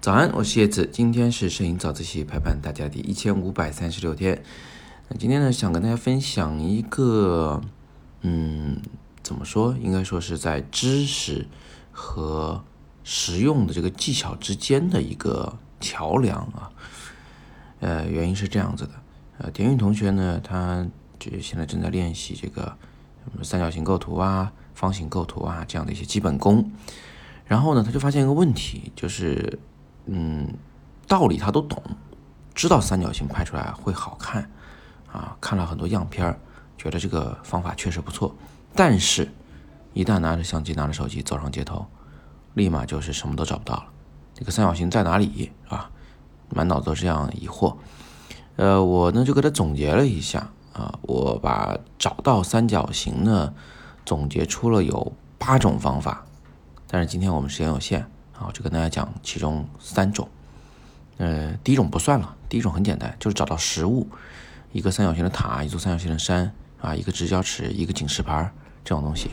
早安，我是叶子，今天是摄影早自习陪伴大家第一千五百三十六天。那今天呢，想跟大家分享一个，嗯，怎么说？应该说是在知识和实用的这个技巧之间的一个桥梁啊。呃，原因是这样子的，呃，田韵同学呢，他就现在正在练习这个什么三角形构图啊、方形构图啊这样的一些基本功。然后呢，他就发现一个问题，就是。嗯，道理他都懂，知道三角形拍出来会好看，啊，看了很多样片儿，觉得这个方法确实不错。但是，一旦拿着相机、拿着手机走上街头，立马就是什么都找不到了。这个三角形在哪里啊？满脑子都是这样疑惑。呃，我呢就给他总结了一下啊，我把找到三角形呢总结出了有八种方法，但是今天我们时间有限。好，就跟大家讲其中三种。呃，第一种不算了，第一种很简单，就是找到实物，一个三角形的塔，一座三角形的山啊，一个直角尺，一个警示牌这种东西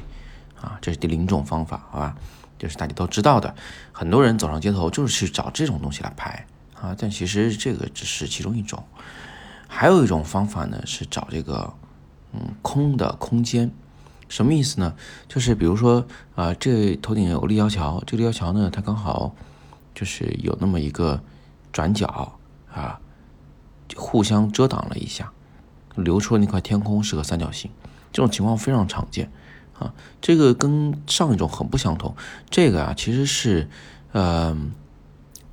啊，这是第零种方法，好吧？就是大家都知道的，很多人走上街头就是去找这种东西来拍啊，但其实这个只是其中一种。还有一种方法呢，是找这个嗯空的空间。什么意思呢？就是比如说啊，这头顶有立交桥，这个立交桥呢，它刚好就是有那么一个转角啊，互相遮挡了一下，留出了那块天空是个三角形。这种情况非常常见啊。这个跟上一种很不相同。这个啊，其实是呃，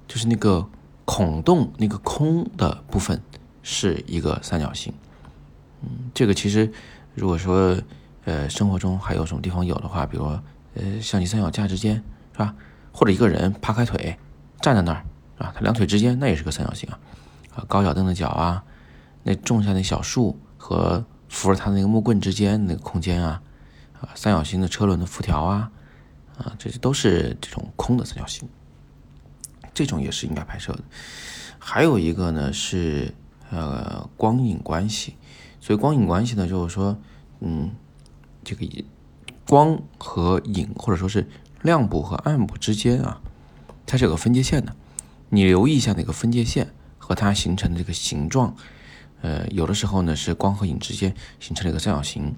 就是那个孔洞那个空的部分是一个三角形。嗯，这个其实如果说。呃，生活中还有什么地方有的话，比如呃，相机三脚架之间是吧？或者一个人趴开腿站在那儿啊，他两腿之间那也是个三角形啊。啊，高脚凳的脚啊，那种下那小树和扶着他那个木棍之间那个空间啊，啊，三角形的车轮的辐条啊，啊，这些都是这种空的三角形。这种也是应该拍摄的。还有一个呢是呃光影关系，所以光影关系呢就是说，嗯。这个光和影，或者说是亮部和暗部之间啊，它是有个分界线的。你留意一下那个分界线和它形成的这个形状，呃，有的时候呢是光和影之间形成了一个三角形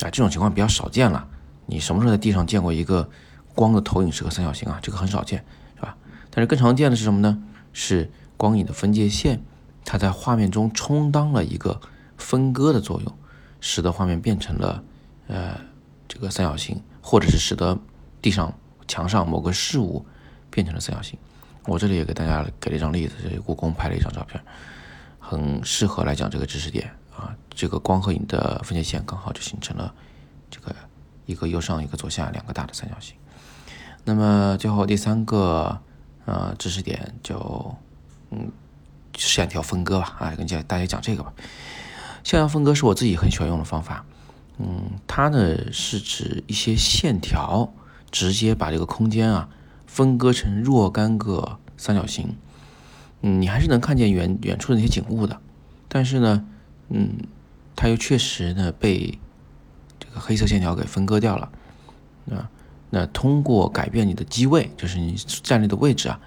啊，这种情况比较少见了。你什么时候在地上见过一个光的投影是个三角形啊？这个很少见，是吧？但是更常见的是什么呢？是光影的分界线，它在画面中充当了一个分割的作用，使得画面变成了。呃，这个三角形，或者是使得地上、墙上某个事物变成了三角形。我这里也给大家给了一张例子，这是故宫拍了一张照片，很适合来讲这个知识点啊。这个光和影的分界线刚好就形成了这个一个右上一个左下两个大的三角形。那么最后第三个呃知识点就嗯线条分割吧啊，跟大大家讲这个吧。线条分割是我自己很喜欢用的方法。嗯，它呢是指一些线条直接把这个空间啊分割成若干个三角形。嗯，你还是能看见远远处的那些景物的，但是呢，嗯，它又确实呢被这个黑色线条给分割掉了。啊，那通过改变你的机位，就是你站立的位置啊，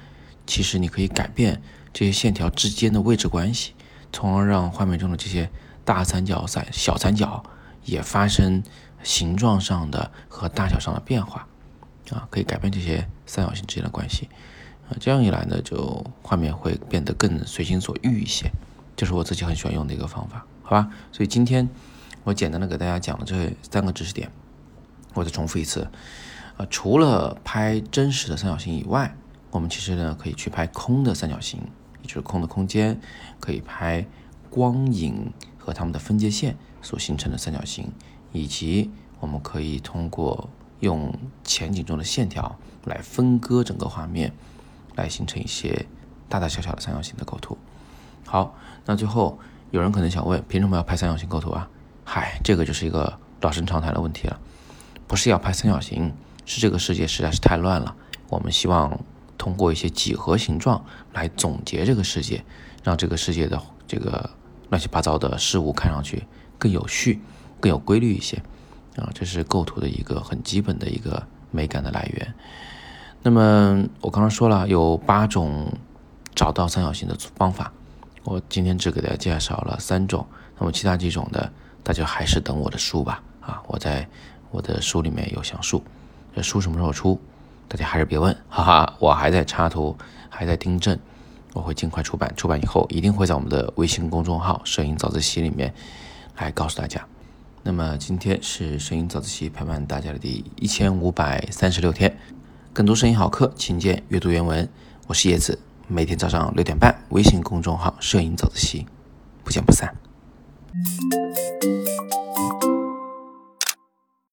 其实你可以改变这些线条之间的位置关系，从而让画面中的这些大三角、三小三角。也发生形状上的和大小上的变化，啊，可以改变这些三角形之间的关系，啊，这样一来呢，就画面会变得更随心所欲一些，这是我自己很喜欢用的一个方法，好吧？所以今天我简单的给大家讲了这三个知识点，我再重复一次，啊，除了拍真实的三角形以外，我们其实呢可以去拍空的三角形，也就是空的空间，可以拍光影和它们的分界线。所形成的三角形，以及我们可以通过用前景中的线条来分割整个画面，来形成一些大大小小的三角形的构图。好，那最后有人可能想问，凭什么要拍三角形构图啊？嗨，这个就是一个老生常谈的问题了。不是要拍三角形，是这个世界实在是太乱了。我们希望通过一些几何形状来总结这个世界，让这个世界的这个乱七八糟的事物看上去。更有序、更有规律一些，啊，这是构图的一个很基本的一个美感的来源。那么我刚刚说了有八种找到三角形的方法，我今天只给大家介绍了三种，那么其他几种的大家还是等我的书吧。啊，我在我的书里面有详述，这书什么时候出，大家还是别问，哈哈，我还在插图，还在订正，我会尽快出版，出版以后一定会在我们的微信公众号“摄影早自习”里面来告诉大家。那么今天是摄影早自习陪伴大家的第一千五百三十六天，更多摄影好课，请见阅读原文。我是叶子，每天早上六点半，微信公众号“摄影早自习”，不见不散。